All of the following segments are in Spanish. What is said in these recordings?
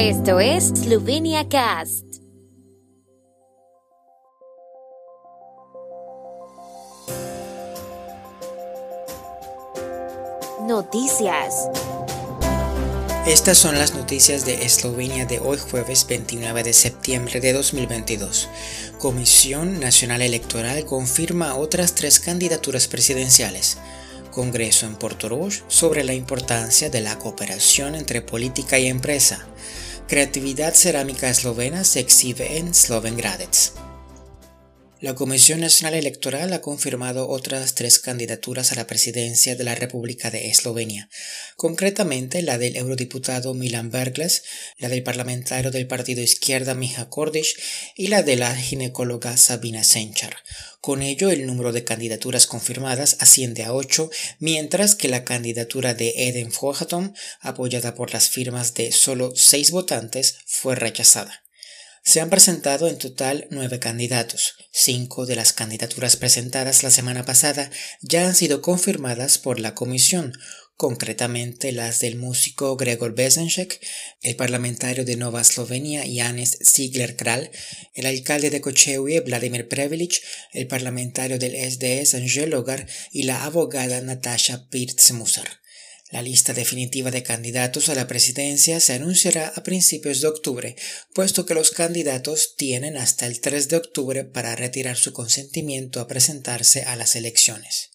Esto es Slovenia Cast. Noticias. Estas son las noticias de Eslovenia de hoy jueves 29 de septiembre de 2022. Comisión Nacional Electoral confirma otras tres candidaturas presidenciales. Congreso en Portorož sobre la importancia de la cooperación entre política y empresa. Creatividad cerámica eslovena se exhibe en Slovengradec. La Comisión Nacional Electoral ha confirmado otras tres candidaturas a la presidencia de la República de Eslovenia, concretamente la del eurodiputado Milan Bergles, la del parlamentario del partido Izquierda Mija Kordiš y la de la ginecóloga Sabina Senchar. Con ello, el número de candidaturas confirmadas asciende a ocho, mientras que la candidatura de Eden Fojatom, apoyada por las firmas de solo seis votantes, fue rechazada. Se han presentado en total nueve candidatos. Cinco de las candidaturas presentadas la semana pasada ya han sido confirmadas por la comisión, concretamente las del músico Gregor Bezenšek, el parlamentario de Nova Eslovenia Janes Ziegler Kral, el alcalde de Kočevje Vladimir Prevelic, el parlamentario del SDS Angel Logar y la abogada Natasha Pirtz-Musar. La lista definitiva de candidatos a la presidencia se anunciará a principios de octubre, puesto que los candidatos tienen hasta el 3 de octubre para retirar su consentimiento a presentarse a las elecciones.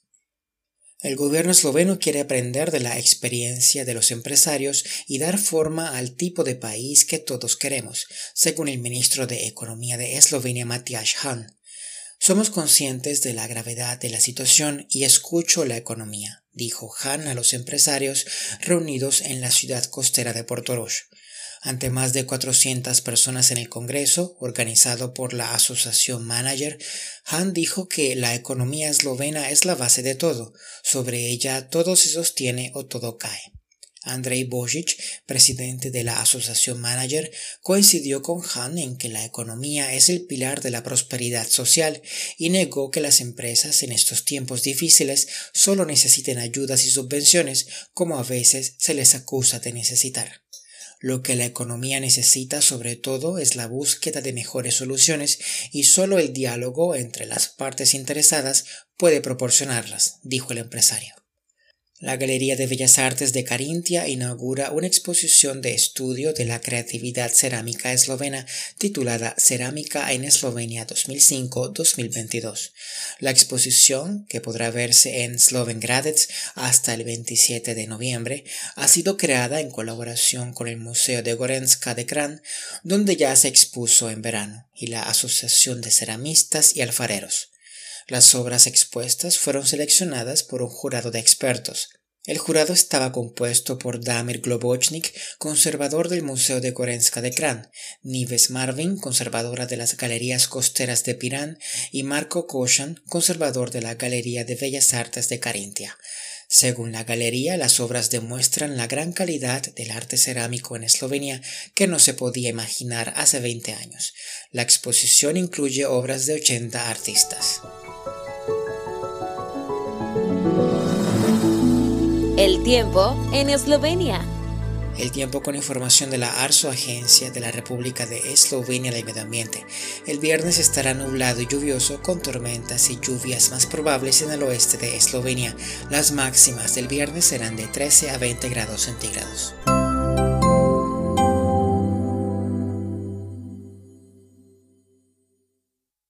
El gobierno esloveno quiere aprender de la experiencia de los empresarios y dar forma al tipo de país que todos queremos, según el ministro de Economía de Eslovenia Matthias Hahn. Somos conscientes de la gravedad de la situación y escucho la economía, dijo Han a los empresarios reunidos en la ciudad costera de Portorož. Ante más de 400 personas en el Congreso, organizado por la Asociación Manager, Han dijo que la economía eslovena es la base de todo, sobre ella todo se sostiene o todo cae. Andrei Bojic, presidente de la Asociación Manager, coincidió con Han en que la economía es el pilar de la prosperidad social y negó que las empresas en estos tiempos difíciles solo necesiten ayudas y subvenciones como a veces se les acusa de necesitar. Lo que la economía necesita sobre todo es la búsqueda de mejores soluciones y solo el diálogo entre las partes interesadas puede proporcionarlas, dijo el empresario. La Galería de Bellas Artes de Carintia inaugura una exposición de estudio de la creatividad cerámica eslovena titulada Cerámica en Eslovenia 2005-2022. La exposición, que podrá verse en Slovengradec hasta el 27 de noviembre, ha sido creada en colaboración con el Museo de Gorenska de Kran, donde ya se expuso en verano, y la Asociación de Ceramistas y Alfareros. Las obras expuestas fueron seleccionadas por un jurado de expertos. El jurado estaba compuesto por Damir Globochnik, conservador del Museo de Korenska de Kran, Nives Marvin, conservadora de las Galerías Costeras de Pirán, y Marco Koshan, conservador de la Galería de Bellas Artes de Carintia. Según la galería, las obras demuestran la gran calidad del arte cerámico en Eslovenia que no se podía imaginar hace 20 años. La exposición incluye obras de 80 artistas. El tiempo en Eslovenia. El tiempo con información de la ARSO, Agencia de la República de Eslovenia del Medio Ambiente. El viernes estará nublado y lluvioso con tormentas y lluvias más probables en el oeste de Eslovenia. Las máximas del viernes serán de 13 a 20 grados centígrados.